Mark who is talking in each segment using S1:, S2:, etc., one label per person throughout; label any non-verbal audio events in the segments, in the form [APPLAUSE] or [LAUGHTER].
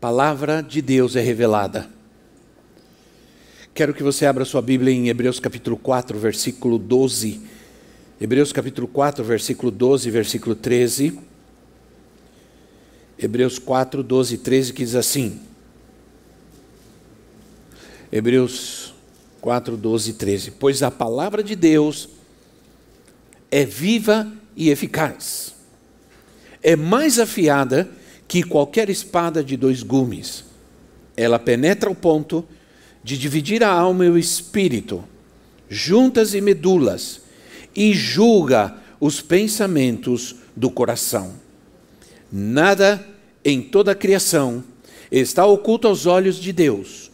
S1: Palavra de Deus é revelada. Quero que você abra sua Bíblia em Hebreus capítulo 4, versículo 12. Hebreus capítulo 4, versículo 12, versículo 13. Hebreus 4, 12 e 13, que diz assim. Hebreus 4, 12 e 13. Pois a palavra de Deus é viva e eficaz, é mais afiada que qualquer espada de dois gumes. Ela penetra ao ponto de dividir a alma e o espírito, juntas e medulas, e julga os pensamentos do coração. Nada em toda a criação está oculto aos olhos de Deus.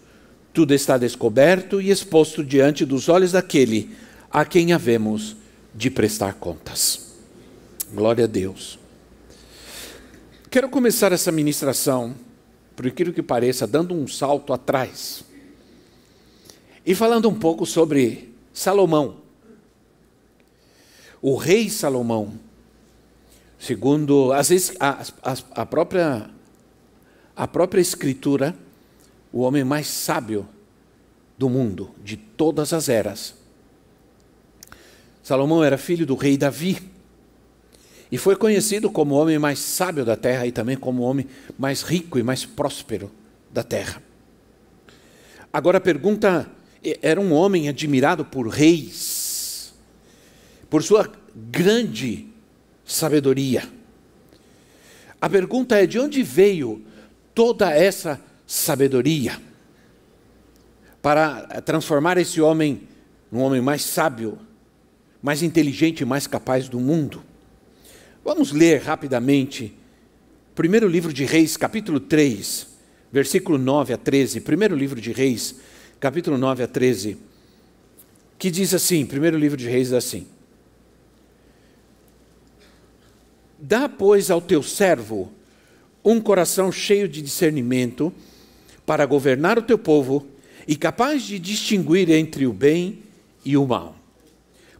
S1: Tudo está descoberto e exposto diante dos olhos daquele a quem havemos de prestar contas. Glória a Deus. Quero começar essa ministração, por aquilo que pareça, dando um salto atrás e falando um pouco sobre Salomão. O rei Salomão, segundo às vezes, a, a, a, própria, a própria Escritura, o homem mais sábio do mundo, de todas as eras. Salomão era filho do rei Davi. E foi conhecido como o homem mais sábio da terra e também como o homem mais rico e mais próspero da terra. Agora a pergunta: era um homem admirado por reis, por sua grande sabedoria. A pergunta é: de onde veio toda essa sabedoria para transformar esse homem num homem mais sábio, mais inteligente e mais capaz do mundo? Vamos ler rapidamente. Primeiro livro de Reis, capítulo 3, versículo 9 a 13. Primeiro livro de Reis, capítulo 9 a 13. Que diz assim: primeiro livro de Reis, assim: Dá, pois, ao teu servo um coração cheio de discernimento para governar o teu povo e capaz de distinguir entre o bem e o mal.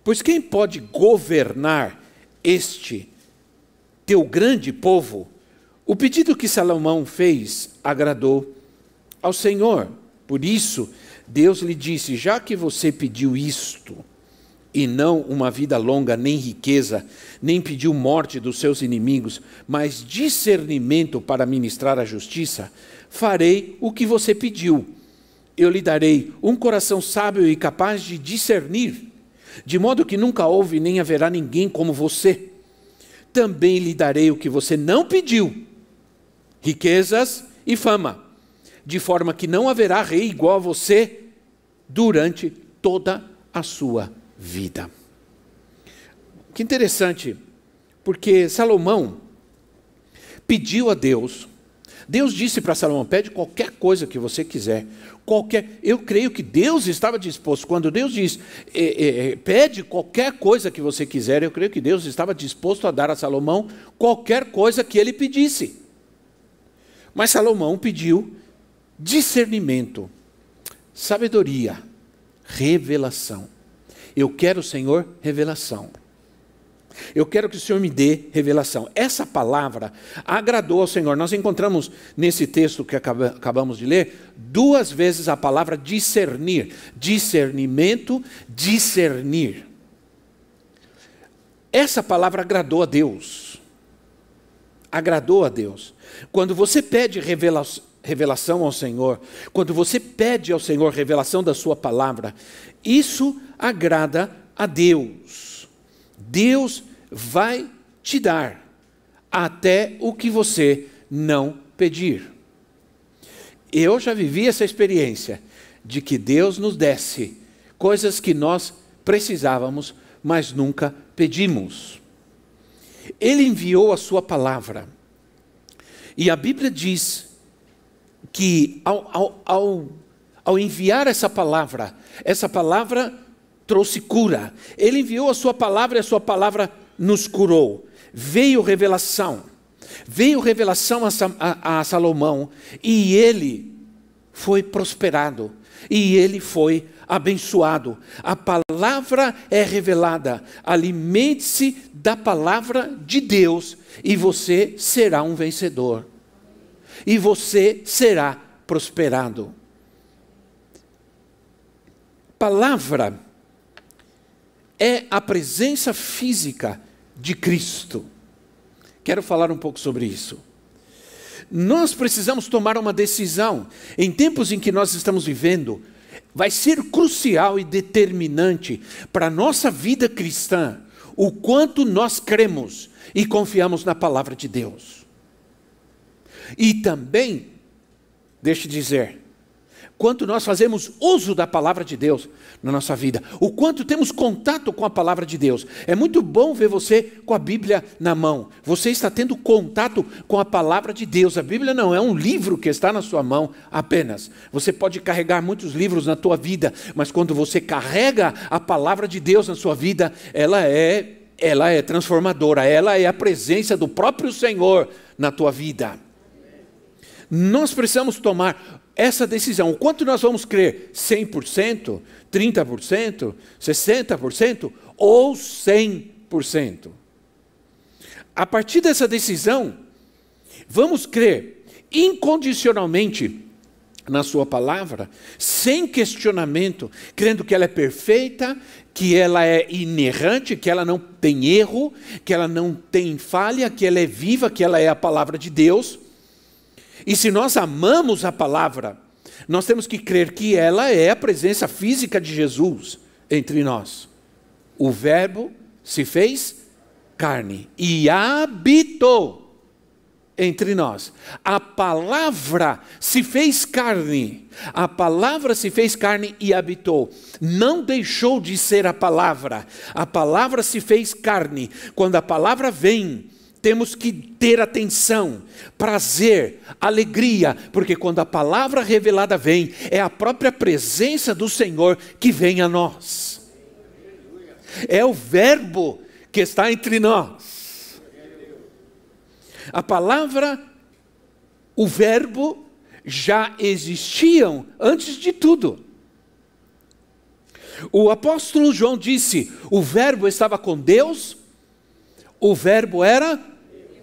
S1: Pois quem pode governar este teu grande povo, o pedido que Salomão fez agradou ao Senhor. Por isso, Deus lhe disse: Já que você pediu isto, e não uma vida longa, nem riqueza, nem pediu morte dos seus inimigos, mas discernimento para ministrar a justiça, farei o que você pediu. Eu lhe darei um coração sábio e capaz de discernir, de modo que nunca houve nem haverá ninguém como você também lhe darei o que você não pediu: riquezas e fama, de forma que não haverá rei igual a você durante toda a sua vida. Que interessante, porque Salomão pediu a Deus Deus disse para Salomão: pede qualquer coisa que você quiser. Qualquer, eu creio que Deus estava disposto. Quando Deus diz, é, é, é, pede qualquer coisa que você quiser, eu creio que Deus estava disposto a dar a Salomão qualquer coisa que ele pedisse. Mas Salomão pediu discernimento, sabedoria, revelação. Eu quero, Senhor, revelação. Eu quero que o Senhor me dê revelação. Essa palavra agradou ao Senhor. Nós encontramos nesse texto que acabamos de ler duas vezes a palavra discernir. Discernimento, discernir. Essa palavra agradou a Deus. Agradou a Deus. Quando você pede revelação ao Senhor, quando você pede ao Senhor revelação da Sua palavra, isso agrada a Deus. Deus vai te dar até o que você não pedir. Eu já vivi essa experiência de que Deus nos desse coisas que nós precisávamos, mas nunca pedimos. Ele enviou a sua palavra. E a Bíblia diz que ao, ao, ao, ao enviar essa palavra, essa palavra trouxe cura. Ele enviou a sua palavra e a sua palavra nos curou. Veio revelação. Veio revelação a, a, a Salomão e ele foi prosperado e ele foi abençoado. A palavra é revelada. Alimente-se da palavra de Deus e você será um vencedor. E você será prosperado. Palavra é a presença física de Cristo. Quero falar um pouco sobre isso. Nós precisamos tomar uma decisão. Em tempos em que nós estamos vivendo, vai ser crucial e determinante para a nossa vida cristã o quanto nós cremos e confiamos na palavra de Deus. E também, deixe dizer, quanto nós fazemos uso da palavra de Deus na nossa vida, o quanto temos contato com a palavra de Deus. É muito bom ver você com a Bíblia na mão. Você está tendo contato com a palavra de Deus. A Bíblia não é um livro que está na sua mão apenas. Você pode carregar muitos livros na tua vida, mas quando você carrega a palavra de Deus na sua vida, ela é ela é transformadora, ela é a presença do próprio Senhor na tua vida. Nós precisamos tomar essa decisão. O quanto nós vamos crer? 100%, 30%, 60% ou 100%? A partir dessa decisão, vamos crer incondicionalmente na Sua palavra, sem questionamento, crendo que ela é perfeita, que ela é inerrante, que ela não tem erro, que ela não tem falha, que ela é viva, que ela é a palavra de Deus. E se nós amamos a palavra, nós temos que crer que ela é a presença física de Jesus entre nós. O Verbo se fez carne e habitou entre nós. A palavra se fez carne. A palavra se fez carne e habitou. Não deixou de ser a palavra. A palavra se fez carne. Quando a palavra vem, temos que ter atenção, prazer, alegria, porque quando a palavra revelada vem, é a própria presença do Senhor que vem a nós. É o Verbo que está entre nós. A palavra, o Verbo, já existiam antes de tudo. O apóstolo João disse: o Verbo estava com Deus, o Verbo era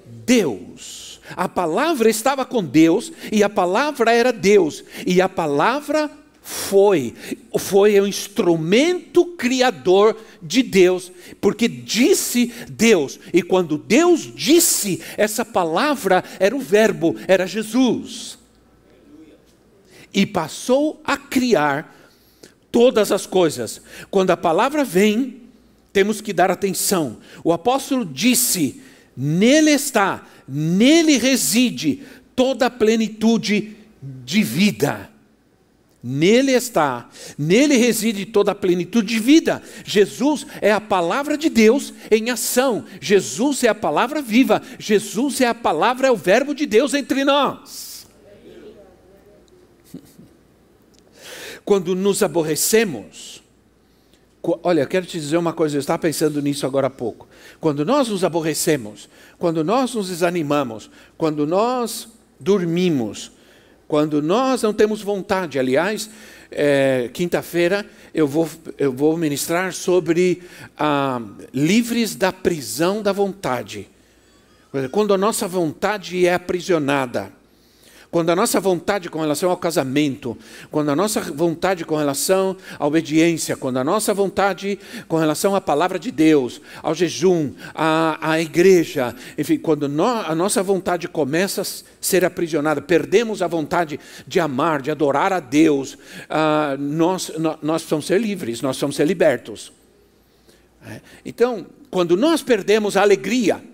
S1: Deus. A palavra estava com Deus e a palavra era Deus. E a palavra foi, foi o instrumento criador de Deus, porque disse Deus, e quando Deus disse, essa palavra era o Verbo, era Jesus, e passou a criar todas as coisas. Quando a palavra vem, temos que dar atenção. O apóstolo disse: Nele está, nele reside toda a plenitude de vida. Nele está, nele reside toda a plenitude de vida. Jesus é a palavra de Deus em ação. Jesus é a palavra viva. Jesus é a palavra, é o Verbo de Deus entre nós. Quando nos aborrecemos, olha, quero te dizer uma coisa, eu estava pensando nisso agora há pouco. Quando nós nos aborrecemos, quando nós nos desanimamos, quando nós dormimos, quando nós não temos vontade, aliás, é, quinta-feira eu vou, eu vou ministrar sobre ah, livres da prisão da vontade. Quando a nossa vontade é aprisionada. Quando a nossa vontade com relação ao casamento, quando a nossa vontade com relação à obediência, quando a nossa vontade com relação à palavra de Deus, ao jejum, à, à igreja, enfim, quando no, a nossa vontade começa a ser aprisionada, perdemos a vontade de amar, de adorar a Deus, uh, nós, nós precisamos ser livres, nós precisamos ser libertos. É? Então, quando nós perdemos a alegria,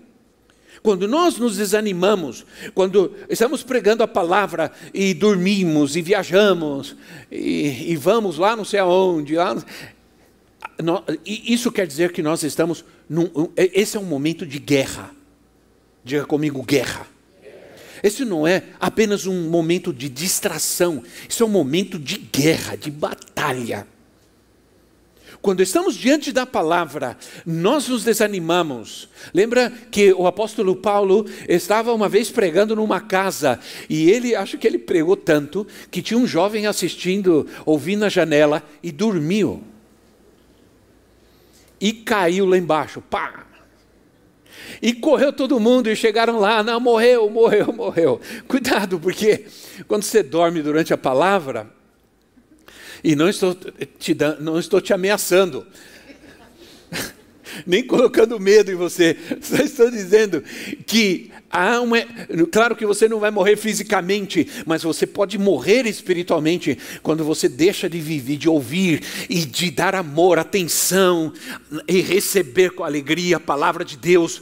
S1: quando nós nos desanimamos, quando estamos pregando a palavra e dormimos e viajamos e, e vamos lá não sei aonde, lá, isso quer dizer que nós estamos. Num, esse é um momento de guerra. Diga comigo, guerra. esse não é apenas um momento de distração, isso é um momento de guerra, de batalha. Quando estamos diante da palavra, nós nos desanimamos. Lembra que o apóstolo Paulo estava uma vez pregando numa casa e ele, acho que ele pregou tanto, que tinha um jovem assistindo, ouvindo na janela e dormiu. E caiu lá embaixo, pá! E correu todo mundo e chegaram lá, não, morreu, morreu, morreu. Cuidado, porque quando você dorme durante a palavra, e não estou te, dando, não estou te ameaçando, [LAUGHS] nem colocando medo em você, [LAUGHS] só estou dizendo que há uma. Claro que você não vai morrer fisicamente, mas você pode morrer espiritualmente quando você deixa de viver, de ouvir e de dar amor, atenção e receber com alegria a palavra de Deus.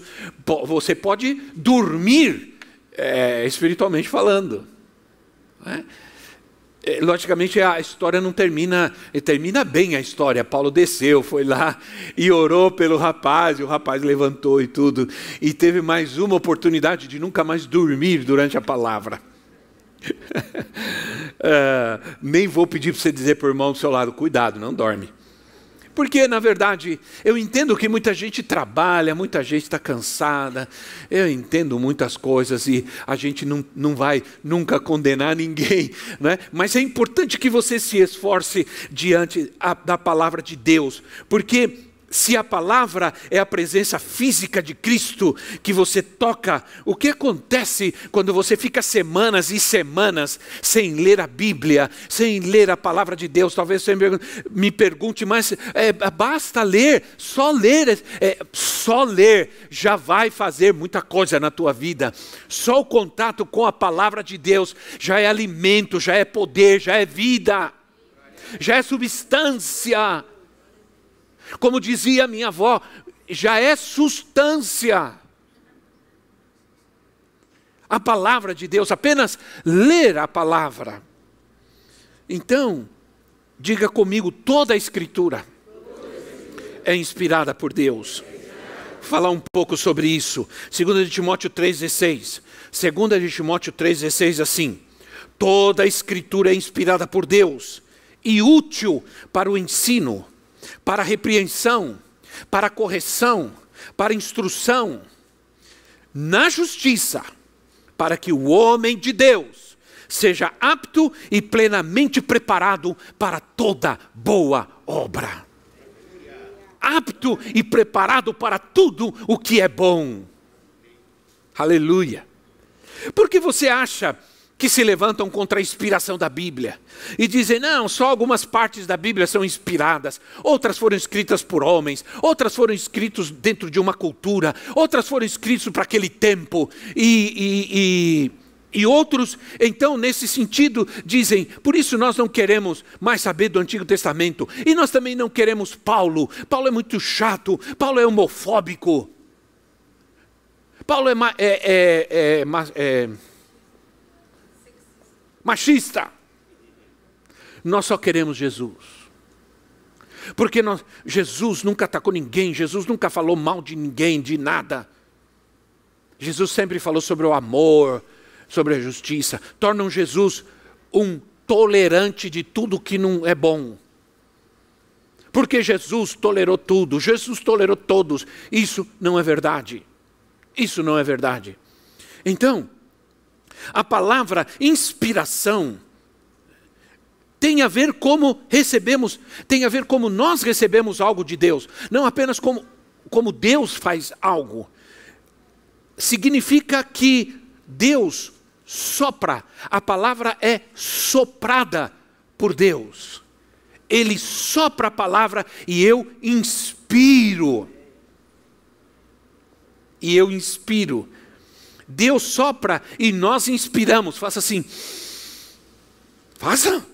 S1: Você pode dormir é, espiritualmente falando. Não é? É, logicamente a história não termina, termina bem a história. Paulo desceu, foi lá e orou pelo rapaz, e o rapaz levantou e tudo, e teve mais uma oportunidade de nunca mais dormir durante a palavra. uh, [LAUGHS] nem vou pedir para você dizer para o irmão do seu lado: cuidado, não dorme. Porque, na verdade, eu entendo que muita gente trabalha, muita gente está cansada, eu entendo muitas coisas e a gente não, não vai nunca condenar ninguém, [LAUGHS] né? mas é importante que você se esforce diante a, da palavra de Deus, porque se a palavra é a presença física de Cristo que você toca, o que acontece quando você fica semanas e semanas sem ler a Bíblia, sem ler a palavra de Deus? Talvez você me pergunte, mas é, basta ler, só ler, é, só ler já vai fazer muita coisa na tua vida. Só o contato com a palavra de Deus já é alimento, já é poder, já é vida, já é substância. Como dizia minha avó, já é substância. A palavra de Deus, apenas ler a palavra. Então, diga comigo, toda a Escritura é inspirada por Deus. Falar um pouco sobre isso. 2 Timóteo 3,16. 2 Timóteo 3,16 assim: Toda a Escritura é inspirada por Deus e útil para o ensino para repreensão, para correção, para instrução, na justiça, para que o homem de Deus seja apto e plenamente preparado para toda boa obra. Apto e preparado para tudo o que é bom. Aleluia. Por que você acha que se levantam contra a inspiração da Bíblia e dizem: não, só algumas partes da Bíblia são inspiradas, outras foram escritas por homens, outras foram escritas dentro de uma cultura, outras foram escritas para aquele tempo, e, e, e, e outros, então, nesse sentido, dizem: por isso nós não queremos mais saber do Antigo Testamento, e nós também não queremos Paulo, Paulo é muito chato, Paulo é homofóbico. Paulo é, é, é, é, é machista. Nós só queremos Jesus. Porque nós, Jesus nunca atacou ninguém, Jesus nunca falou mal de ninguém, de nada. Jesus sempre falou sobre o amor, sobre a justiça. Tornam Jesus um tolerante de tudo que não é bom. Porque Jesus tolerou tudo, Jesus tolerou todos. Isso não é verdade. Isso não é verdade. Então, a palavra inspiração tem a ver como recebemos, tem a ver como nós recebemos algo de Deus, não apenas como, como Deus faz algo. Significa que Deus sopra, a palavra é soprada por Deus. Ele sopra a palavra e eu inspiro. E eu inspiro. Deus sopra e nós inspiramos. Faça assim. Faça.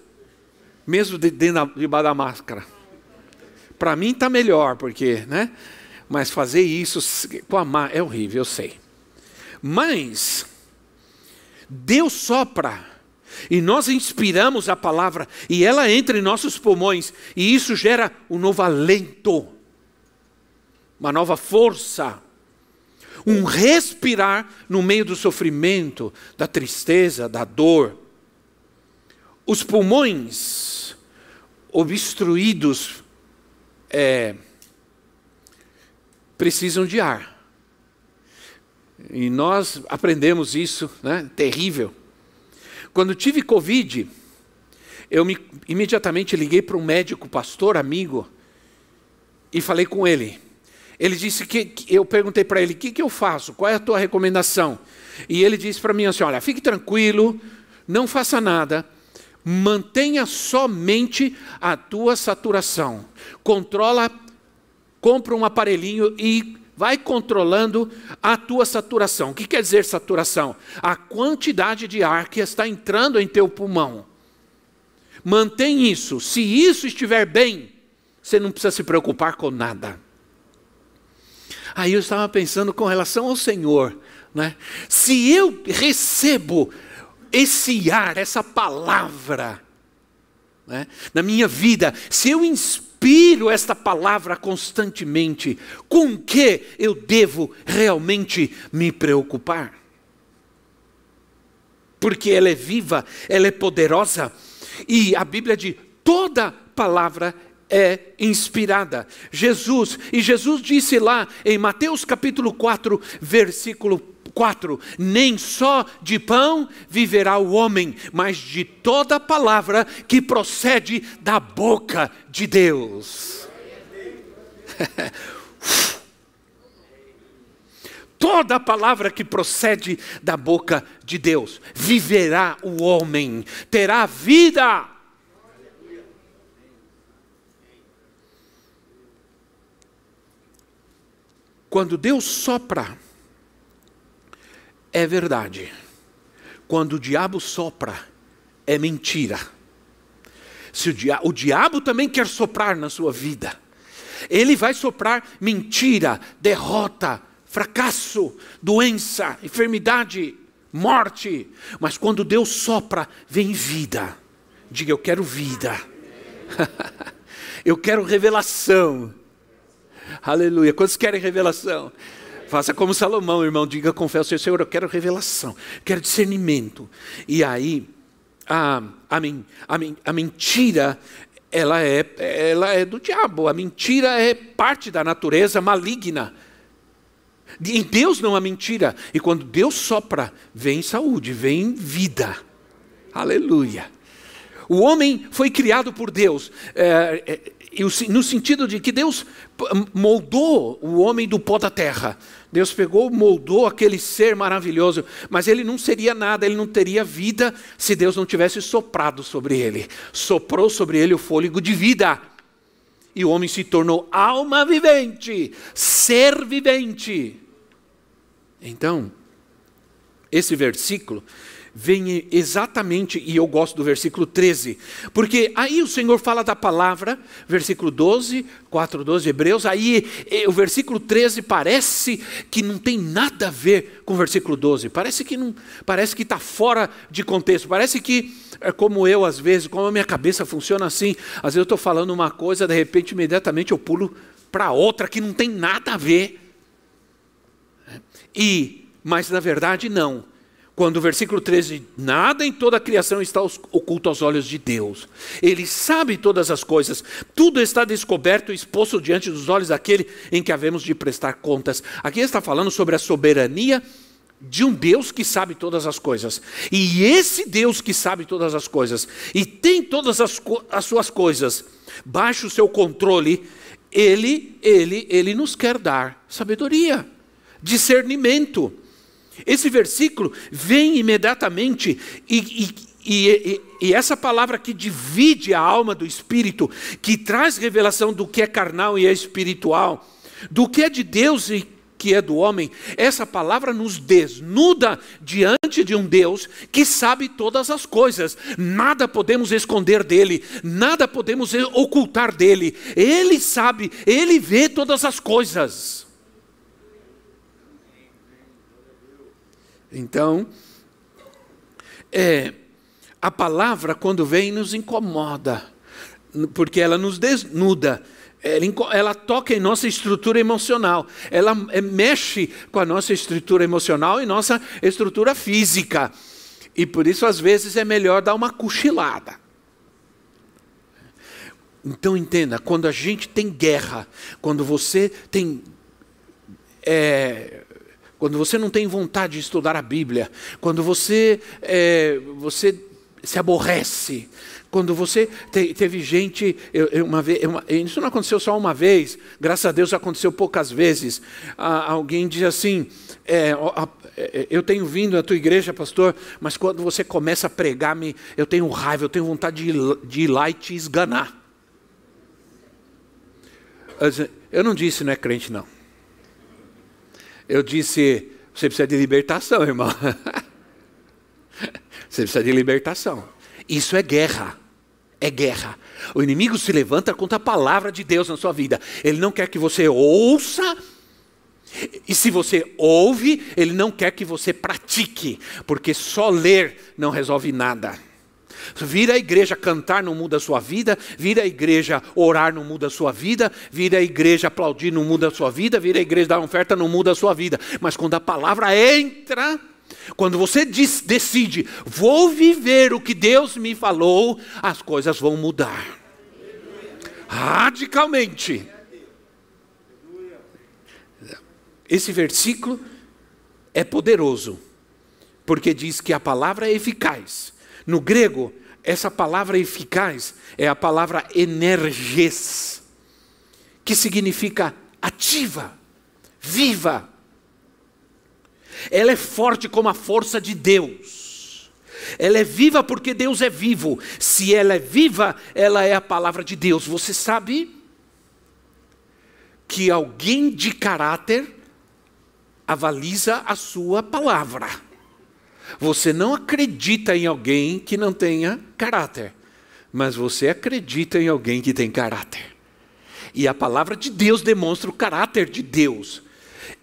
S1: Mesmo debaixo de da máscara. Para mim está melhor, porque, né? Mas fazer isso com a é horrível, eu sei. Mas Deus sopra e nós inspiramos a palavra e ela entra em nossos pulmões e isso gera um novo alento, uma nova força, um respirar no meio do sofrimento, da tristeza, da dor. Os pulmões obstruídos é, precisam de ar. E nós aprendemos isso, né? terrível. Quando tive Covid, eu me, imediatamente liguei para um médico, pastor, amigo, e falei com ele. Ele disse que, que eu perguntei para ele: o que, que eu faço? Qual é a tua recomendação? E ele disse para mim assim: olha, fique tranquilo, não faça nada, mantenha somente a tua saturação. Controla, compra um aparelhinho e vai controlando a tua saturação. O que quer dizer saturação? A quantidade de ar que está entrando em teu pulmão. Mantém isso. Se isso estiver bem, você não precisa se preocupar com nada. Aí eu estava pensando com relação ao Senhor, né? Se eu recebo esse ar, essa palavra, né, na minha vida, se eu inspiro esta palavra constantemente, com que eu devo realmente me preocupar? Porque ela é viva, ela é poderosa, e a Bíblia diz: toda palavra é inspirada. Jesus, e Jesus disse lá em Mateus capítulo 4, versículo 4: Nem só de pão viverá o homem, mas de toda palavra que procede da boca de Deus. [LAUGHS] toda palavra que procede da boca de Deus, viverá o homem, terá vida. Quando Deus sopra, é verdade. Quando o diabo sopra, é mentira. Se o, dia, o diabo também quer soprar na sua vida, ele vai soprar mentira, derrota, fracasso, doença, enfermidade, morte. Mas quando Deus sopra, vem vida. Diga, eu quero vida. [LAUGHS] eu quero revelação. Aleluia. Quantos querem revelação? Faça como Salomão, irmão. Diga fé ao Senhor: Eu quero revelação, quero discernimento. E aí, a, a, a, a mentira ela é, ela é do diabo. A mentira é parte da natureza maligna. Em Deus não há mentira. E quando Deus sopra, vem saúde, vem vida. Aleluia. O homem foi criado por Deus, é, é, no sentido de que Deus moldou o homem do pó da terra. Deus pegou, moldou aquele ser maravilhoso, mas ele não seria nada, ele não teria vida se Deus não tivesse soprado sobre ele. Soprou sobre ele o fôlego de vida. E o homem se tornou alma vivente, ser vivente. Então, esse versículo vem exatamente, e eu gosto do versículo 13, porque aí o Senhor fala da palavra, versículo 12, 4, 12, Hebreus, aí o versículo 13 parece que não tem nada a ver com o versículo 12, parece que não, parece que está fora de contexto, parece que é como eu às vezes, como a minha cabeça funciona assim, às vezes eu estou falando uma coisa, de repente imediatamente eu pulo para outra que não tem nada a ver. E, mas na verdade não. Quando o versículo 13, nada em toda a criação está oculto aos olhos de Deus. Ele sabe todas as coisas, tudo está descoberto e exposto diante dos olhos daquele em que havemos de prestar contas. Aqui está falando sobre a soberania de um Deus que sabe todas as coisas. E esse Deus que sabe todas as coisas e tem todas as, as suas coisas baixo o seu controle, ele, ele, ele nos quer dar sabedoria discernimento. Esse versículo vem imediatamente e, e, e, e, essa palavra que divide a alma do espírito, que traz revelação do que é carnal e é espiritual, do que é de Deus e que é do homem, essa palavra nos desnuda diante de um Deus que sabe todas as coisas, nada podemos esconder dele, nada podemos ocultar dele, ele sabe, ele vê todas as coisas. Então, é, a palavra, quando vem, nos incomoda, porque ela nos desnuda. ela, ela, toca em nossa estrutura emocional, ela é, mexe com a nossa estrutura emocional e nossa estrutura física. E por isso, às vezes, é melhor dar uma cochilada. Então, entenda: quando a gente tem guerra, quando você tem. É, quando você não tem vontade de estudar a Bíblia, quando você, é, você se aborrece, quando você te, teve gente, eu, eu, uma vez, isso não aconteceu só uma vez, graças a Deus aconteceu poucas vezes. Ah, alguém diz assim: é, é, eu tenho vindo à tua igreja, pastor, mas quando você começa a pregar-me, eu tenho raiva, eu tenho vontade de, de ir lá e te esganar. Eu não disse não é crente, não. Eu disse, você precisa de libertação, irmão. [LAUGHS] você precisa de libertação. Isso é guerra é guerra. O inimigo se levanta contra a palavra de Deus na sua vida. Ele não quer que você ouça, e se você ouve, ele não quer que você pratique, porque só ler não resolve nada. Vir à igreja cantar não muda a sua vida, vir à igreja orar não muda a sua vida, vir à igreja aplaudir não muda a sua vida, vir à igreja dar oferta não muda a sua vida. Mas quando a palavra entra, quando você diz, decide, vou viver o que Deus me falou, as coisas vão mudar. Radicalmente. Esse versículo é poderoso, porque diz que a palavra é eficaz. No grego, essa palavra eficaz é a palavra energes, que significa ativa, viva ela é forte como a força de Deus. Ela é viva porque Deus é vivo. Se ela é viva, ela é a palavra de Deus. Você sabe que alguém de caráter avaliza a sua palavra. Você não acredita em alguém que não tenha caráter, mas você acredita em alguém que tem caráter. E a palavra de Deus demonstra o caráter de Deus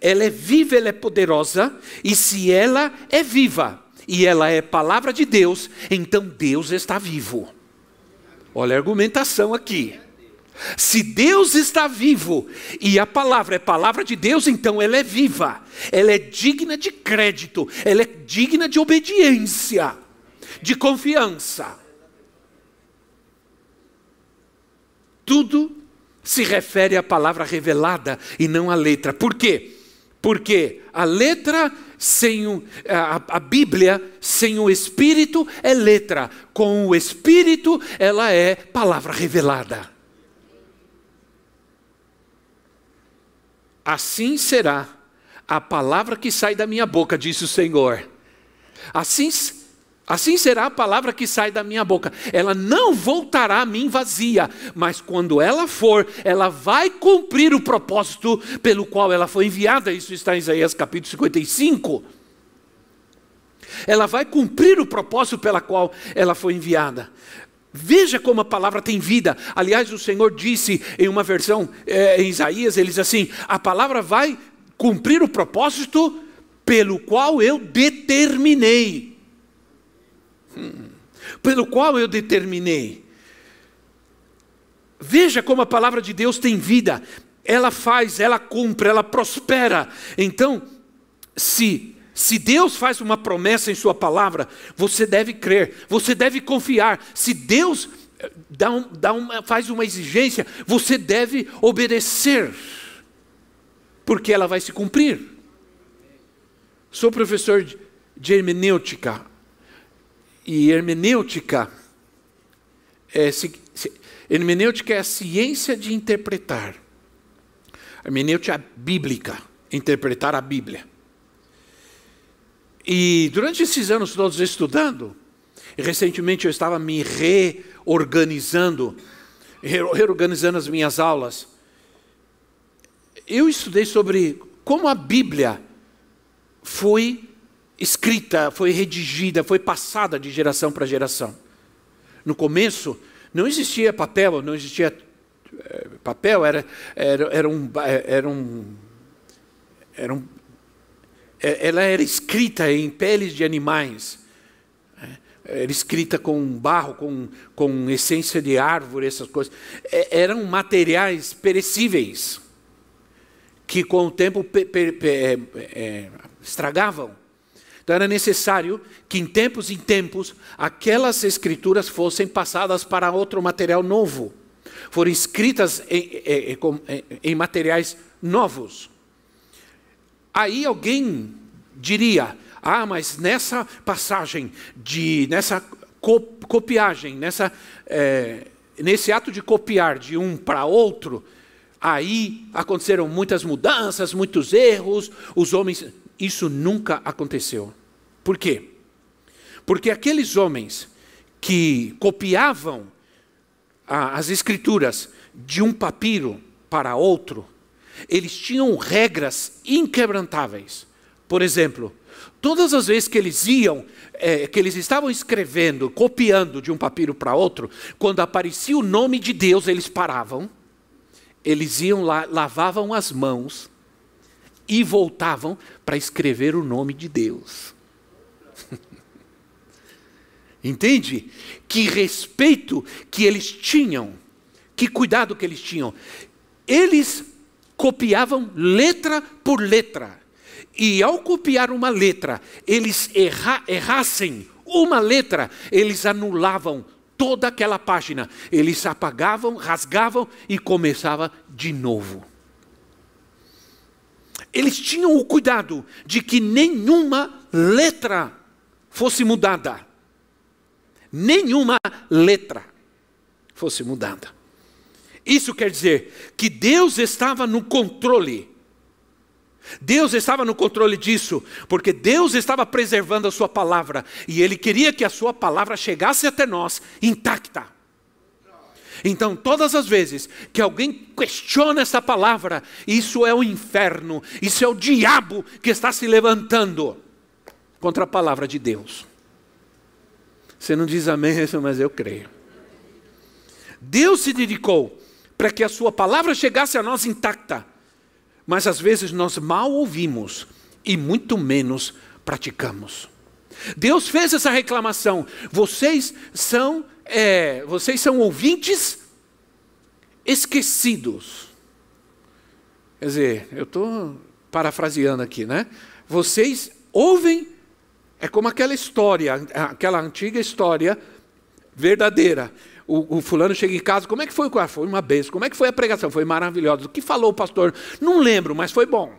S1: ela é viva, ela é poderosa, e se ela é viva e ela é palavra de Deus, então Deus está vivo. Olha a argumentação aqui. Se Deus está vivo e a palavra é palavra de Deus, então ela é viva, ela é digna de crédito, ela é digna de obediência, de confiança. Tudo se refere à palavra revelada e não à letra. Por quê? Porque a letra sem o, a, a, Bíblia sem o Espírito é letra, com o Espírito ela é palavra revelada. Assim será a palavra que sai da minha boca, disse o Senhor. Assim Assim será a palavra que sai da minha boca. Ela não voltará a mim vazia, mas quando ela for, ela vai cumprir o propósito pelo qual ela foi enviada. Isso está em Isaías capítulo 55. Ela vai cumprir o propósito pela qual ela foi enviada. Veja como a palavra tem vida. Aliás, o Senhor disse em uma versão é, em Isaías, ele diz assim: a palavra vai cumprir o propósito pelo qual eu determinei pelo qual eu determinei. Veja como a palavra de Deus tem vida, ela faz, ela cumpre, ela prospera. Então, se se Deus faz uma promessa em Sua palavra, você deve crer, você deve confiar. Se Deus eh, dá um, dá uma, faz uma exigência, você deve obedecer, porque ela vai se cumprir. Sou professor de hermenêutica e hermenêutica é, hermenêutica é a ciência de interpretar. Hermenêutica é bíblica, interpretar a Bíblia. E durante esses anos todos estudando, recentemente eu estava me reorganizando, reorganizando as minhas aulas. Eu estudei sobre como a Bíblia foi escrita, foi redigida, foi passada de geração para geração. No começo, não existia papel, não existia é, papel, era, era, era, um, era um. Era um ela era escrita em peles de animais. Né? era escrita com barro, com, com essência de árvore, essas coisas. É, eram materiais perecíveis, que com o tempo é, é, estragavam. Então era necessário que em tempos em tempos aquelas escrituras fossem passadas para outro material novo, foram escritas em, em, em, em materiais novos. Aí alguém diria: ah, mas nessa passagem de nessa copiagem, nessa é, nesse ato de copiar de um para outro, aí aconteceram muitas mudanças, muitos erros, os homens. Isso nunca aconteceu. Por quê? Porque aqueles homens que copiavam as escrituras de um papiro para outro, eles tinham regras inquebrantáveis. Por exemplo, Todas as vezes que eles iam, é, que eles estavam escrevendo, copiando de um papiro para outro, quando aparecia o nome de Deus, eles paravam, eles iam lá, lavavam as mãos e voltavam para escrever o nome de Deus. [LAUGHS] Entende? Que respeito que eles tinham, que cuidado que eles tinham. Eles copiavam letra por letra e ao copiar uma letra, eles erra, errassem uma letra, eles anulavam toda aquela página. Eles apagavam, rasgavam e começava de novo. Eles tinham o cuidado de que nenhuma letra fosse mudada. Nenhuma letra fosse mudada. Isso quer dizer que Deus estava no controle Deus estava no controle disso, porque Deus estava preservando a Sua palavra e Ele queria que a Sua palavra chegasse até nós intacta. Então, todas as vezes que alguém questiona essa palavra, isso é o inferno, isso é o diabo que está se levantando contra a palavra de Deus. Você não diz amém, [LAUGHS] mas eu creio. Deus se dedicou para que a Sua palavra chegasse a nós intacta mas às vezes nós mal ouvimos e muito menos praticamos. Deus fez essa reclamação. Vocês são, é, vocês são ouvintes esquecidos. Quer dizer, eu estou parafraseando aqui, né? Vocês ouvem, é como aquela história, aquela antiga história verdadeira o, o, fulano chega em casa, como é que foi o quarto? Foi uma bênção. Como é que foi a pregação? Foi maravilhosa. O que falou o pastor? Não lembro, mas foi bom.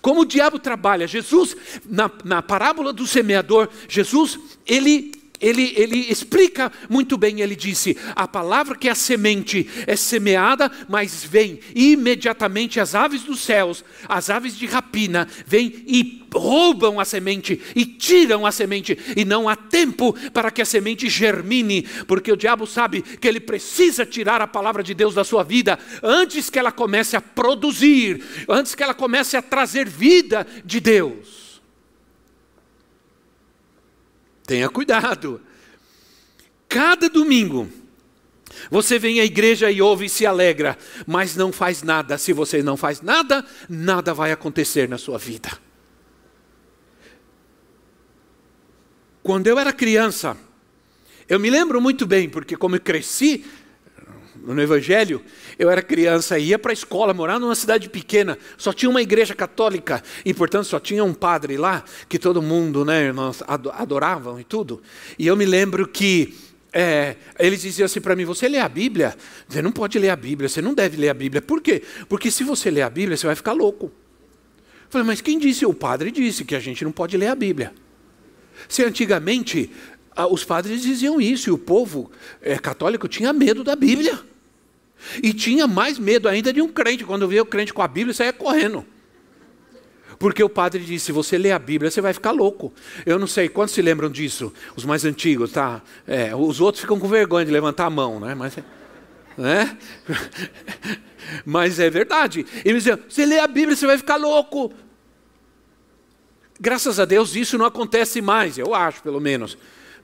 S1: Como o diabo trabalha? Jesus, na, na parábola do semeador, Jesus, ele ele, ele explica muito bem, ele disse: a palavra que é a semente é semeada, mas vem imediatamente as aves dos céus, as aves de rapina, vêm e roubam a semente e tiram a semente, e não há tempo para que a semente germine, porque o diabo sabe que ele precisa tirar a palavra de Deus da sua vida antes que ela comece a produzir, antes que ela comece a trazer vida de Deus. Tenha cuidado. Cada domingo, você vem à igreja e ouve e se alegra, mas não faz nada. Se você não faz nada, nada vai acontecer na sua vida. Quando eu era criança, eu me lembro muito bem, porque como eu cresci no Evangelho, eu era criança, ia para a escola, morava numa cidade pequena, só tinha uma igreja católica e, portanto, só tinha um padre lá que todo mundo, né, nós adoravam e tudo. E eu me lembro que é, eles diziam assim para mim: Você lê a Bíblia? Você não pode ler a Bíblia, você não deve ler a Bíblia. Por quê? Porque se você ler a Bíblia, você vai ficar louco. Eu falei, mas quem disse? O padre disse que a gente não pode ler a Bíblia. Se antigamente os padres diziam isso e o povo é, católico tinha medo da Bíblia. E tinha mais medo ainda de um crente. Quando via o crente com a Bíblia, saía correndo. Porque o padre disse: se você ler a Bíblia, você vai ficar louco. Eu não sei quantos se lembram disso, os mais antigos, tá? É, os outros ficam com vergonha de levantar a mão, né? Mas, né? [LAUGHS] Mas é verdade. Ele dizia: você lê a Bíblia, você vai ficar louco. Graças a Deus isso não acontece mais, eu acho, pelo menos.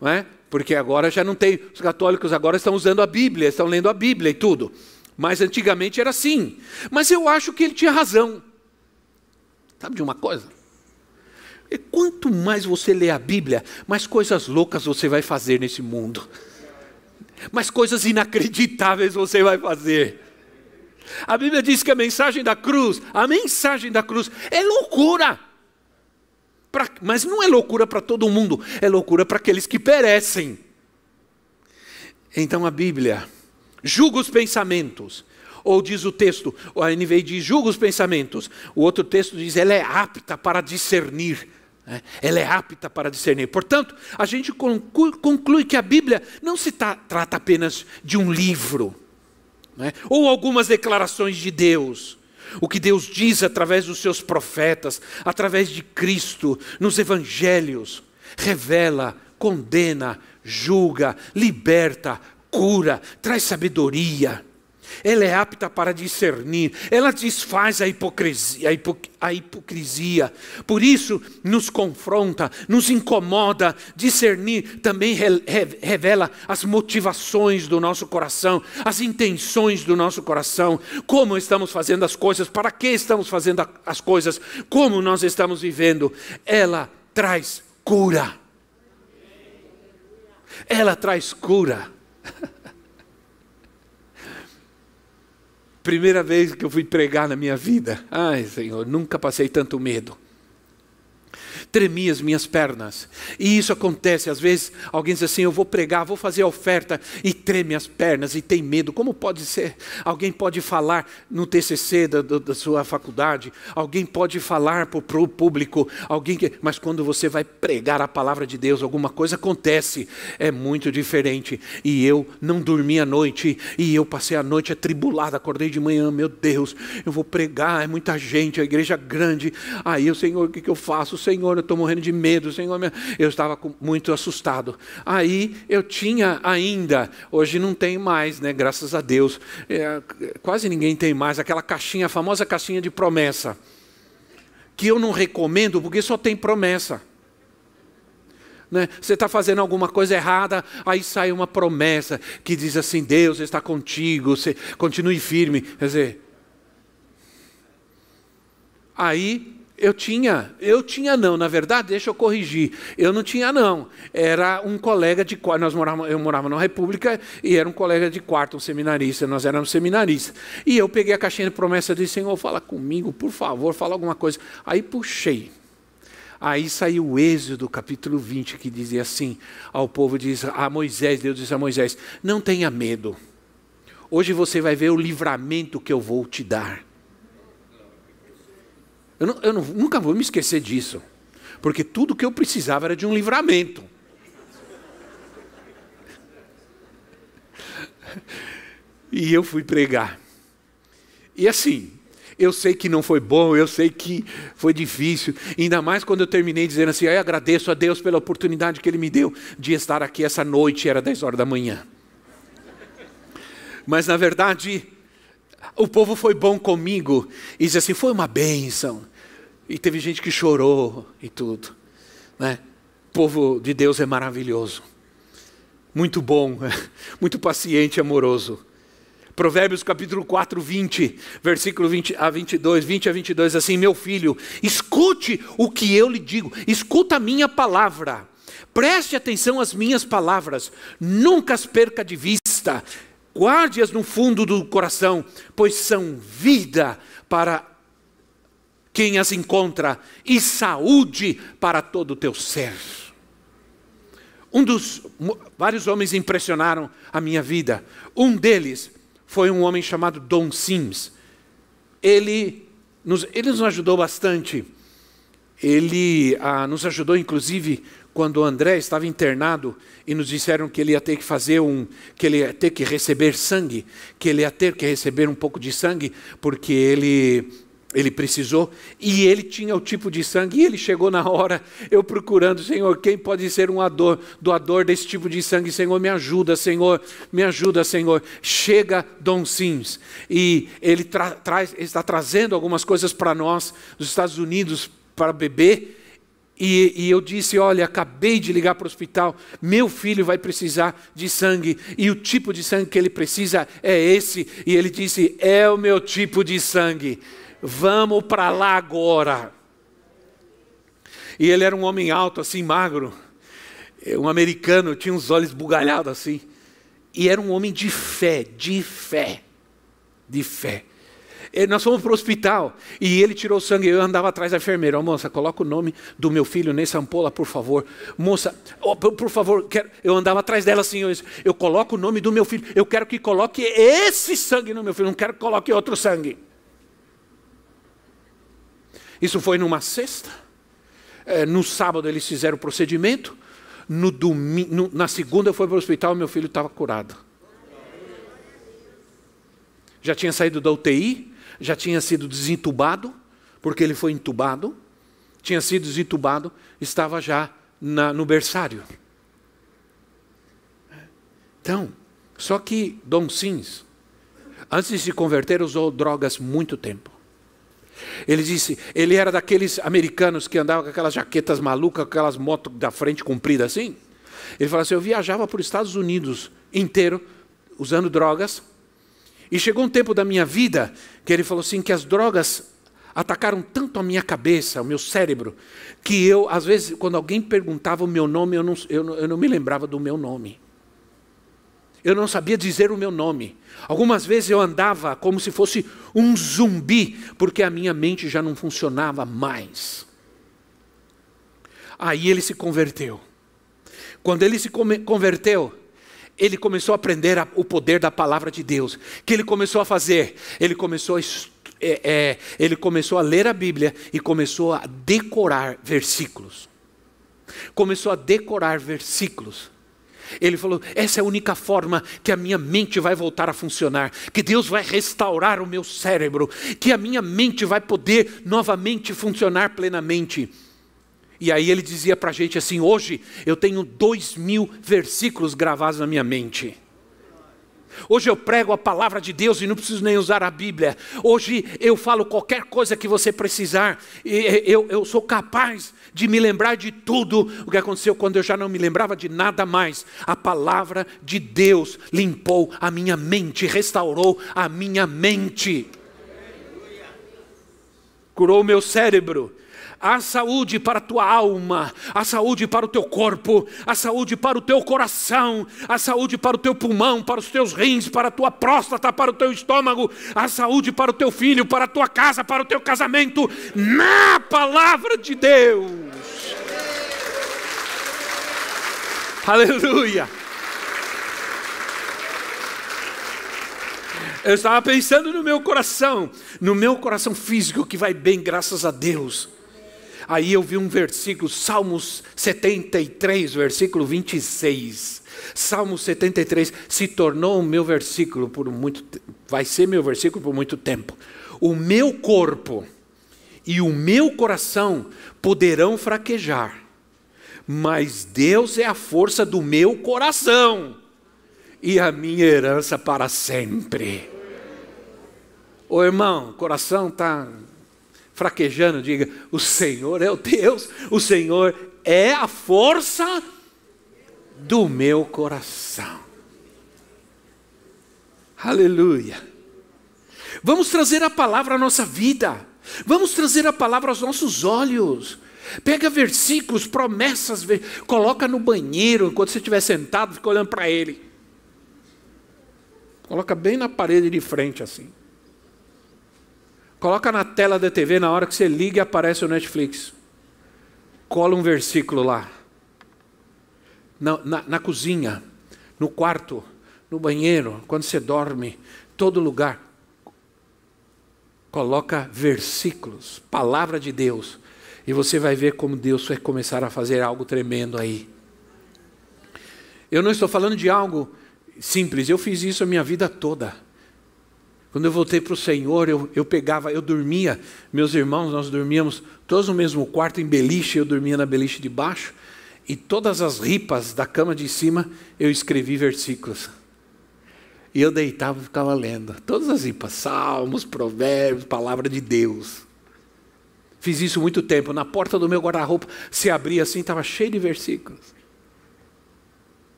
S1: Não é? Porque agora já não tem, os católicos agora estão usando a Bíblia, estão lendo a Bíblia e tudo. Mas antigamente era assim. Mas eu acho que ele tinha razão. Sabe de uma coisa? E quanto mais você lê a Bíblia, mais coisas loucas você vai fazer nesse mundo. Mais coisas inacreditáveis você vai fazer. A Bíblia diz que a mensagem da cruz, a mensagem da cruz é loucura. Pra, mas não é loucura para todo mundo, é loucura para aqueles que perecem. Então a Bíblia julga os pensamentos, ou diz o texto, a NVI diz julga os pensamentos, o outro texto diz ela é apta para discernir. Né? Ela é apta para discernir. Portanto, a gente conclui que a Bíblia não se trata apenas de um livro, né? ou algumas declarações de Deus. O que Deus diz através dos seus profetas, através de Cristo, nos evangelhos, revela, condena, julga, liberta, cura, traz sabedoria. Ela é apta para discernir, ela desfaz a hipocrisia, a, a hipocrisia. Por isso, nos confronta, nos incomoda. Discernir também re, revela as motivações do nosso coração, as intenções do nosso coração, como estamos fazendo as coisas, para que estamos fazendo as coisas, como nós estamos vivendo. Ela traz cura. Ela traz cura. [LAUGHS] Primeira vez que eu fui pregar na minha vida. Ai, Senhor, nunca passei tanto medo tremia as minhas pernas. E isso acontece, às vezes alguém diz assim: Eu vou pregar, vou fazer a oferta, e treme as pernas e tem medo. Como pode ser? Alguém pode falar no TCC da, da sua faculdade, alguém pode falar para o público, alguém que... mas quando você vai pregar a palavra de Deus, alguma coisa acontece, é muito diferente. E eu não dormi a noite, e eu passei a noite atribulado, acordei de manhã, meu Deus, eu vou pregar, é muita gente, a igreja grande. Aí o Senhor, o que, eu faço? Senhor, estou morrendo de medo, Senhor. Eu estava muito assustado. Aí eu tinha ainda, hoje não tem mais, né? Graças a Deus. É, quase ninguém tem mais aquela caixinha, a famosa caixinha de promessa. Que eu não recomendo porque só tem promessa. Né? Você está fazendo alguma coisa errada, aí sai uma promessa que diz assim: Deus está contigo, você continue firme. Quer dizer, aí eu tinha, eu tinha não, na verdade, deixa eu corrigir. Eu não tinha não. Era um colega de quarto, nós morávamos, eu morava na República e era um colega de quarto, um seminarista, nós éramos seminaristas. E eu peguei a caixinha de promessa e disse: Senhor, fala comigo, por favor, fala alguma coisa. Aí puxei. Aí saiu o Êxodo, capítulo 20, que dizia assim: ao povo diz a Moisés, Deus disse a Moisés: Não tenha medo. Hoje você vai ver o livramento que eu vou te dar. Eu, não, eu não, nunca vou me esquecer disso. Porque tudo que eu precisava era de um livramento. E eu fui pregar. E assim, eu sei que não foi bom, eu sei que foi difícil, ainda mais quando eu terminei dizendo assim: eu agradeço a Deus pela oportunidade que Ele me deu de estar aqui essa noite, era 10 horas da manhã. Mas na verdade, o povo foi bom comigo e disse assim: foi uma bênção. E teve gente que chorou e tudo. Né? O povo de Deus é maravilhoso. Muito bom, [LAUGHS] muito paciente e amoroso. Provérbios capítulo 4, 20, versículo 20 a 22, 20 a 22, assim: Meu filho, escute o que eu lhe digo, escuta a minha palavra, preste atenção às minhas palavras, nunca as perca de vista, guarde-as no fundo do coração, pois são vida para quem as encontra, e saúde para todo o teu ser. Um dos vários homens impressionaram a minha vida. Um deles foi um homem chamado Don Sims. Ele nos, ele nos ajudou bastante. Ele ah, nos ajudou, inclusive, quando o André estava internado e nos disseram que ele ia ter que fazer um, que ele ia ter que receber sangue, que ele ia ter que receber um pouco de sangue, porque ele ele precisou e ele tinha o tipo de sangue e ele chegou na hora, eu procurando, Senhor, quem pode ser um ador, doador desse tipo de sangue? Senhor, me ajuda, Senhor, me ajuda, Senhor. Chega Dom Sims e ele tra traz, está trazendo algumas coisas para nós dos Estados Unidos para beber. E, e, eu disse: Olha, acabei de ligar para o hospital, meu filho vai precisar de sangue, e o tipo de sangue que ele precisa é esse. E ele disse: É o meu tipo de sangue. Vamos para lá agora. E ele era um homem alto, assim, magro. Um americano, tinha uns olhos bugalhados assim. E era um homem de fé, de fé. De fé. E nós fomos para o hospital e ele tirou sangue. Eu andava atrás da enfermeira. Oh, moça, coloca o nome do meu filho nessa ampola, por favor. Moça, oh, por favor, quero... eu andava atrás dela assim. Eu, eu coloco o nome do meu filho. Eu quero que coloque esse sangue no meu filho. Não quero que coloque outro sangue. Isso foi numa sexta. É, no sábado eles fizeram o procedimento. No no, na segunda eu fui para o hospital e meu filho estava curado. Já tinha saído da UTI, já tinha sido desentubado, porque ele foi entubado, tinha sido desentubado, estava já na, no berçário. Então, só que Dom Sims, antes de se converter, usou drogas muito tempo. Ele disse, ele era daqueles americanos que andavam com aquelas jaquetas malucas, com aquelas motos da frente compridas assim. Ele falou assim: eu viajava para os Estados Unidos inteiro usando drogas. E chegou um tempo da minha vida que ele falou assim: que as drogas atacaram tanto a minha cabeça, o meu cérebro, que eu, às vezes, quando alguém perguntava o meu nome, eu não, eu, eu não me lembrava do meu nome. Eu não sabia dizer o meu nome. Algumas vezes eu andava como se fosse um zumbi, porque a minha mente já não funcionava mais. Aí ele se converteu. Quando ele se converteu, ele começou a aprender o poder da palavra de Deus. O que ele começou a fazer? Ele começou a, é, é, ele começou a ler a Bíblia e começou a decorar versículos. Começou a decorar versículos. Ele falou: essa é a única forma que a minha mente vai voltar a funcionar, que Deus vai restaurar o meu cérebro, que a minha mente vai poder novamente funcionar plenamente. E aí ele dizia para a gente assim: hoje eu tenho dois mil versículos gravados na minha mente. Hoje eu prego a palavra de Deus e não preciso nem usar a Bíblia. Hoje eu falo qualquer coisa que você precisar. Eu, eu sou capaz de me lembrar de tudo o que aconteceu quando eu já não me lembrava de nada mais. A palavra de Deus limpou a minha mente, restaurou a minha mente, curou o meu cérebro a saúde para a tua alma, a saúde para o teu corpo, a saúde para o teu coração, a saúde para o teu pulmão, para os teus rins, para a tua próstata, para o teu estômago, a saúde para o teu filho, para a tua casa, para o teu casamento, na palavra de Deus. Aleluia. Eu estava pensando no meu coração, no meu coração físico que vai bem, graças a Deus. Aí eu vi um versículo, Salmos 73, versículo 26. Salmos 73 se tornou o meu versículo por muito vai ser meu versículo por muito tempo. O meu corpo e o meu coração poderão fraquejar, mas Deus é a força do meu coração e a minha herança para sempre. Ô irmão, coração está fraquejando, diga: O Senhor é o Deus, o Senhor é a força do meu coração. Aleluia. Vamos trazer a palavra à nossa vida, vamos trazer a palavra aos nossos olhos. Pega versículos, promessas, coloca no banheiro, enquanto você estiver sentado, fica olhando para ele. Coloca bem na parede de frente assim. Coloca na tela da TV na hora que você liga aparece o Netflix. Cola um versículo lá. Na, na, na cozinha, no quarto, no banheiro, quando você dorme, todo lugar. Coloca versículos, palavra de Deus. E você vai ver como Deus vai começar a fazer algo tremendo aí. Eu não estou falando de algo simples, eu fiz isso a minha vida toda. Quando eu voltei para o Senhor, eu, eu pegava, eu dormia, meus irmãos, nós dormíamos todos no mesmo quarto, em beliche, eu dormia na beliche de baixo, e todas as ripas da cama de cima eu escrevi versículos. E eu deitava e ficava lendo. Todas as ripas, salmos, provérbios, palavra de Deus. Fiz isso muito tempo. Na porta do meu guarda-roupa se abria assim, estava cheio de versículos.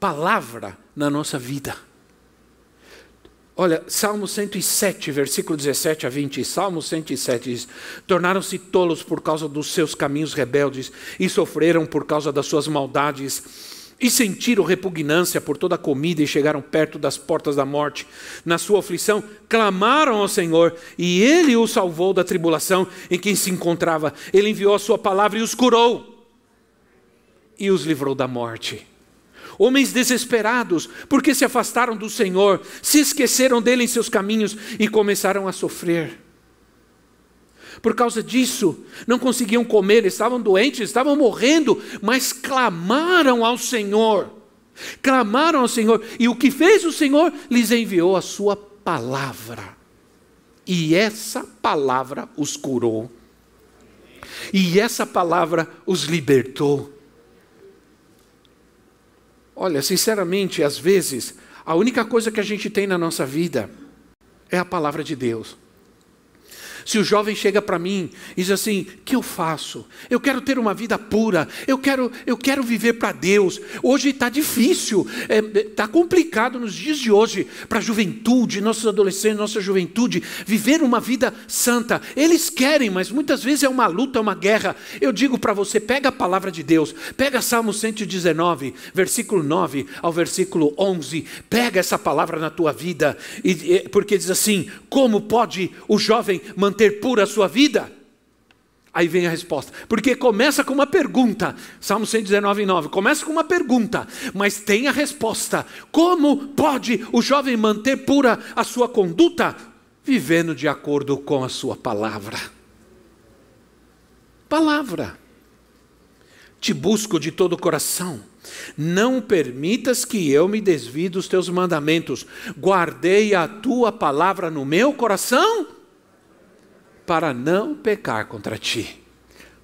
S1: Palavra na nossa vida. Olha, Salmo 107, versículo 17 a 20. Salmo 107 diz: Tornaram-se tolos por causa dos seus caminhos rebeldes e sofreram por causa das suas maldades. E sentiram repugnância por toda a comida e chegaram perto das portas da morte. Na sua aflição, clamaram ao Senhor e ele os salvou da tribulação em que se encontrava. Ele enviou a sua palavra e os curou e os livrou da morte homens desesperados, porque se afastaram do Senhor, se esqueceram dele em seus caminhos e começaram a sofrer. Por causa disso, não conseguiam comer, estavam doentes, estavam morrendo, mas clamaram ao Senhor. Clamaram ao Senhor, e o que fez o Senhor? Lhes enviou a sua palavra. E essa palavra os curou. E essa palavra os libertou. Olha, sinceramente, às vezes, a única coisa que a gente tem na nossa vida é a palavra de Deus. Se o jovem chega para mim e diz assim: "Que eu faço? Eu quero ter uma vida pura. Eu quero, eu quero viver para Deus. Hoje está difícil, está é, tá complicado nos dias de hoje para a juventude, nossos adolescentes, nossa juventude viver uma vida santa. Eles querem, mas muitas vezes é uma luta, é uma guerra. Eu digo para você: pega a palavra de Deus, pega Salmo 119, versículo 9 ao versículo 11. Pega essa palavra na tua vida e, porque diz assim: como pode o jovem manter manter pura a sua vida? Aí vem a resposta. Porque começa com uma pergunta. Salmo 119, 9. Começa com uma pergunta, mas tem a resposta. Como pode o jovem manter pura a sua conduta? Vivendo de acordo com a sua palavra. Palavra. Te busco de todo o coração. Não permitas que eu me desvie dos teus mandamentos. Guardei a tua palavra no meu coração para não pecar contra ti.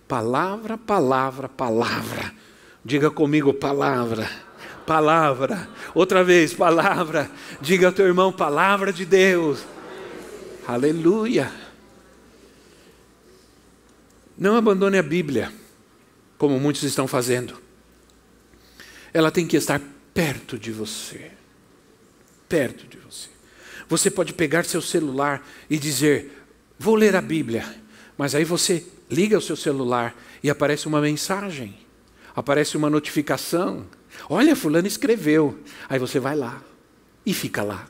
S1: Palavra, palavra, palavra. Diga comigo, palavra. Palavra. Outra vez, palavra. Diga ao teu irmão, palavra de Deus. Aleluia. Não abandone a Bíblia, como muitos estão fazendo. Ela tem que estar perto de você. Perto de você. Você pode pegar seu celular e dizer: Vou ler a Bíblia. Mas aí você liga o seu celular e aparece uma mensagem, aparece uma notificação. Olha, Fulano escreveu. Aí você vai lá e fica lá.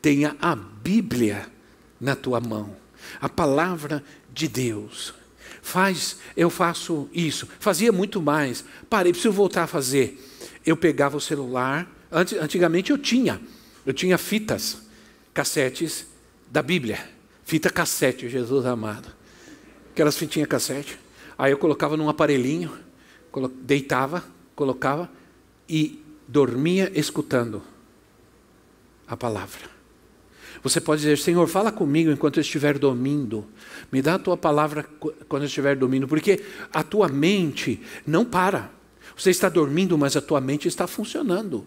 S1: Tenha a Bíblia na tua mão, a palavra de Deus. Faz, eu faço isso. Fazia muito mais. Parei, preciso voltar a fazer. Eu pegava o celular Antigamente eu tinha, eu tinha fitas, cassetes da Bíblia, fita cassete, Jesus amado. Aquelas fitinhas cassete. Aí eu colocava num aparelhinho, deitava, colocava e dormia escutando a palavra. Você pode dizer, Senhor, fala comigo enquanto eu estiver dormindo. Me dá a tua palavra quando eu estiver dormindo, porque a tua mente não para. Você está dormindo, mas a tua mente está funcionando.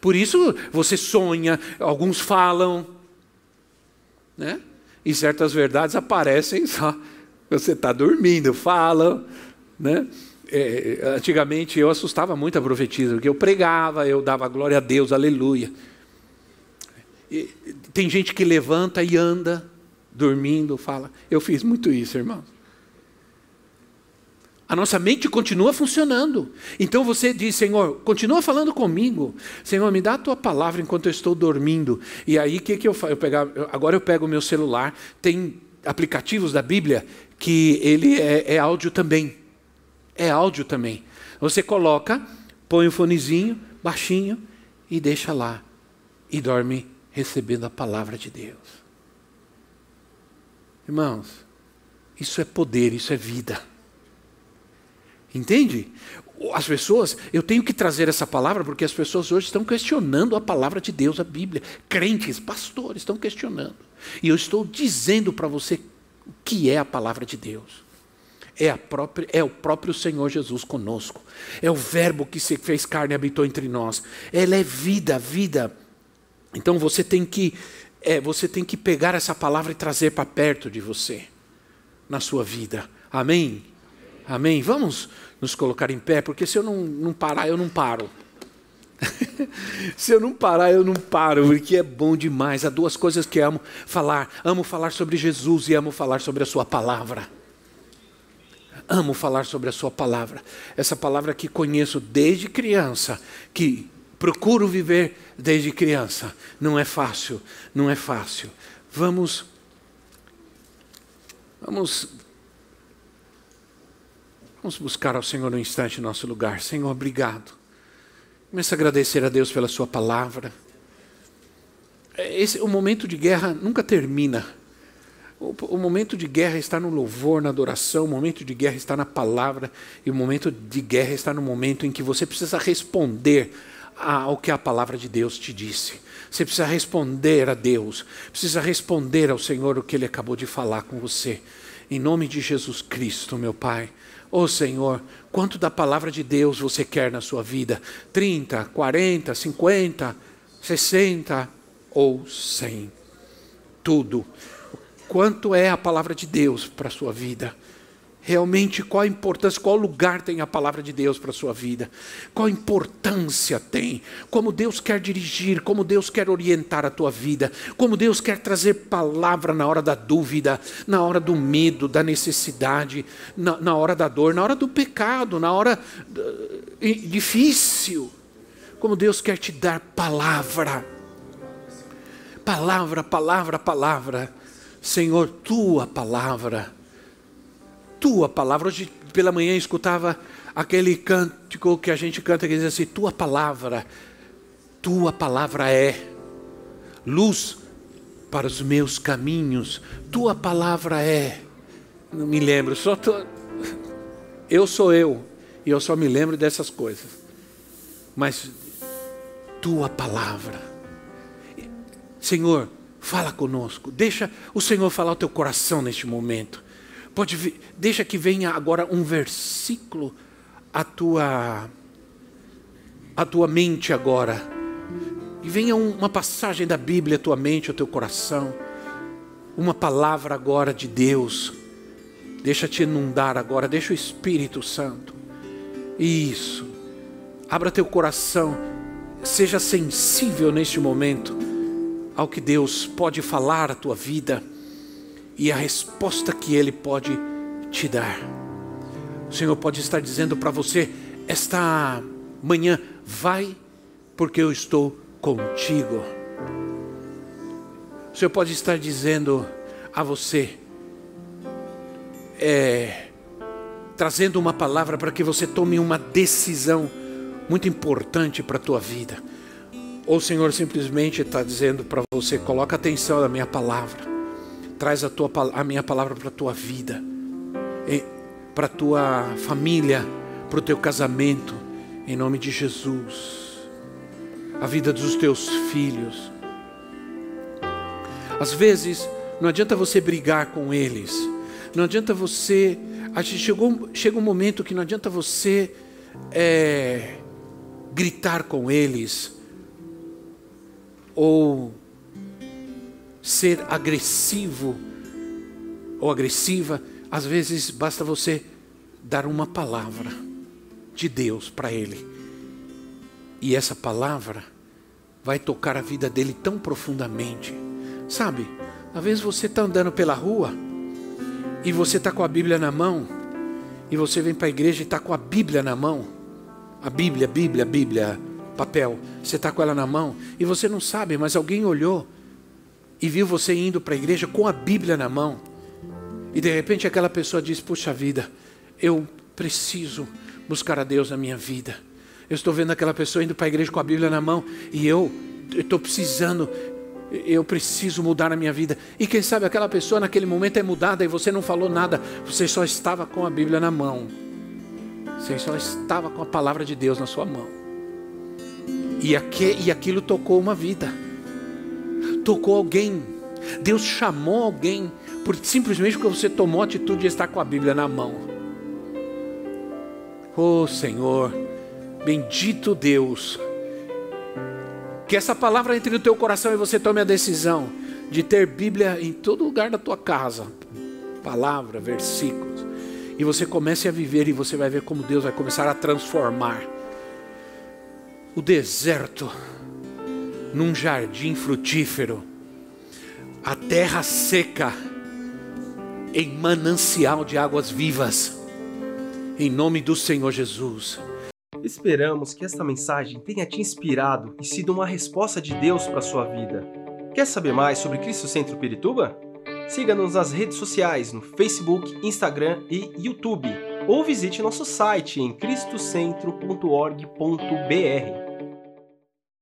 S1: Por isso você sonha, alguns falam, né? E certas verdades aparecem [LAUGHS] só. Você está dormindo, falam, né? É, antigamente eu assustava muito a profetisa, porque eu pregava, eu dava glória a Deus, aleluia. E, tem gente que levanta e anda, dormindo, fala. Eu fiz muito isso, irmãos. A nossa mente continua funcionando. Então você diz, Senhor, continua falando comigo. Senhor, me dá a tua palavra enquanto eu estou dormindo. E aí o que, que eu faço? Eu pegar, agora eu pego o meu celular, tem aplicativos da Bíblia que ele é, é áudio também. É áudio também. Você coloca, põe o fonezinho, baixinho, e deixa lá. E dorme recebendo a palavra de Deus. Irmãos, isso é poder, isso é vida. Entende? As pessoas, eu tenho que trazer essa palavra porque as pessoas hoje estão questionando a palavra de Deus, a Bíblia. Crentes, pastores estão questionando. E eu estou dizendo para você o que é a palavra de Deus. É, própria, é o próprio Senhor Jesus conosco. É o Verbo que se fez carne e habitou entre nós. Ela é vida, vida. Então você tem que, é, você tem que pegar essa palavra e trazer para perto de você, na sua vida. Amém? Amém? Vamos nos colocar em pé, porque se eu não, não parar, eu não paro. [LAUGHS] Se eu não parar, eu não paro, porque é bom demais. Há duas coisas que amo falar: amo falar sobre Jesus e amo falar sobre a Sua palavra. Amo falar sobre a Sua palavra. Essa palavra que conheço desde criança, que procuro viver desde criança. Não é fácil, não é fácil. Vamos. Vamos. Vamos buscar ao Senhor um instante nosso lugar. Senhor, obrigado Comece a agradecer a Deus pela sua palavra. Esse, o momento de guerra nunca termina. O, o, momento de guerra está no louvor, na adoração, o momento de guerra está na palavra, e o momento de guerra está no momento em que você precisa responder ao que a palavra de Deus te disse. Você precisa responder a Deus, precisa responder ao Senhor o que Ele acabou de falar com você. Em nome de Jesus Cristo, meu Pai. Oh Senhor, quanto da palavra de Deus você quer na sua vida? 30, 40, 50, 60 ou 100? Tudo. Quanto é a palavra de Deus para a sua vida? Realmente qual a importância, qual lugar tem a palavra de Deus para a sua vida, qual importância tem, como Deus quer dirigir, como Deus quer orientar a tua vida, como Deus quer trazer palavra na hora da dúvida, na hora do medo, da necessidade, na, na hora da dor, na hora do pecado, na hora uh, difícil, como Deus quer te dar palavra, palavra, palavra, palavra, Senhor, tua palavra tua palavra. Hoje pela manhã escutava aquele cântico que a gente canta que diz assim: Tua palavra, tua palavra é luz para os meus caminhos, tua palavra é. Não me lembro, só tô... [LAUGHS] eu sou eu e eu só me lembro dessas coisas. Mas tua palavra, Senhor, fala conosco, deixa o Senhor falar o teu coração neste momento. Pode deixa que venha agora um versículo à tua à tua mente agora. E venha uma passagem da Bíblia à tua mente, ao teu coração. Uma palavra agora de Deus. Deixa te inundar agora, deixa o Espírito Santo. Isso. Abra teu coração. Seja sensível neste momento ao que Deus pode falar à tua vida e a resposta que Ele pode te dar. O Senhor pode estar dizendo para você esta manhã: vai, porque eu estou contigo. O Senhor pode estar dizendo a você, é, trazendo uma palavra para que você tome uma decisão muito importante para a tua vida. Ou o Senhor simplesmente está dizendo para você: coloca atenção na minha palavra traz a, tua, a minha palavra para a tua vida, para a tua família, para o teu casamento, em nome de Jesus, a vida dos teus filhos. Às vezes, não adianta você brigar com eles, não adianta você. Chegou, chega um momento que não adianta você é, gritar com eles, ou ser agressivo ou agressiva, às vezes basta você dar uma palavra de Deus para ele. E essa palavra vai tocar a vida dele tão profundamente. Sabe, às vezes você está andando pela rua e você está com a Bíblia na mão, e você vem para a igreja e está com a Bíblia na mão. A Bíblia, Bíblia, Bíblia, papel. Você está com ela na mão e você não sabe, mas alguém olhou e viu você indo para a igreja com a Bíblia na mão, e de repente aquela pessoa diz: Puxa vida, eu preciso buscar a Deus na minha vida. Eu estou vendo aquela pessoa indo para a igreja com a Bíblia na mão e eu estou precisando, eu preciso mudar a minha vida. E quem sabe aquela pessoa naquele momento é mudada e você não falou nada, você só estava com a Bíblia na mão, você só estava com a palavra de Deus na sua mão. E, e aquilo tocou uma vida tocou alguém. Deus chamou alguém por simplesmente porque você tomou a atitude de estar com a Bíblia na mão. Oh Senhor, bendito Deus. Que essa palavra entre no teu coração e você tome a decisão de ter Bíblia em todo lugar da tua casa. Palavra, versículos. E você comece a viver e você vai ver como Deus vai começar a transformar. o deserto num jardim frutífero, a terra seca em manancial de águas vivas. Em nome do Senhor Jesus.
S2: Esperamos que esta mensagem tenha te inspirado e sido uma resposta de Deus para sua vida. Quer saber mais sobre Cristo Centro Pirituba? Siga-nos nas redes sociais no Facebook, Instagram e YouTube, ou visite nosso site em cristocentro.org.br.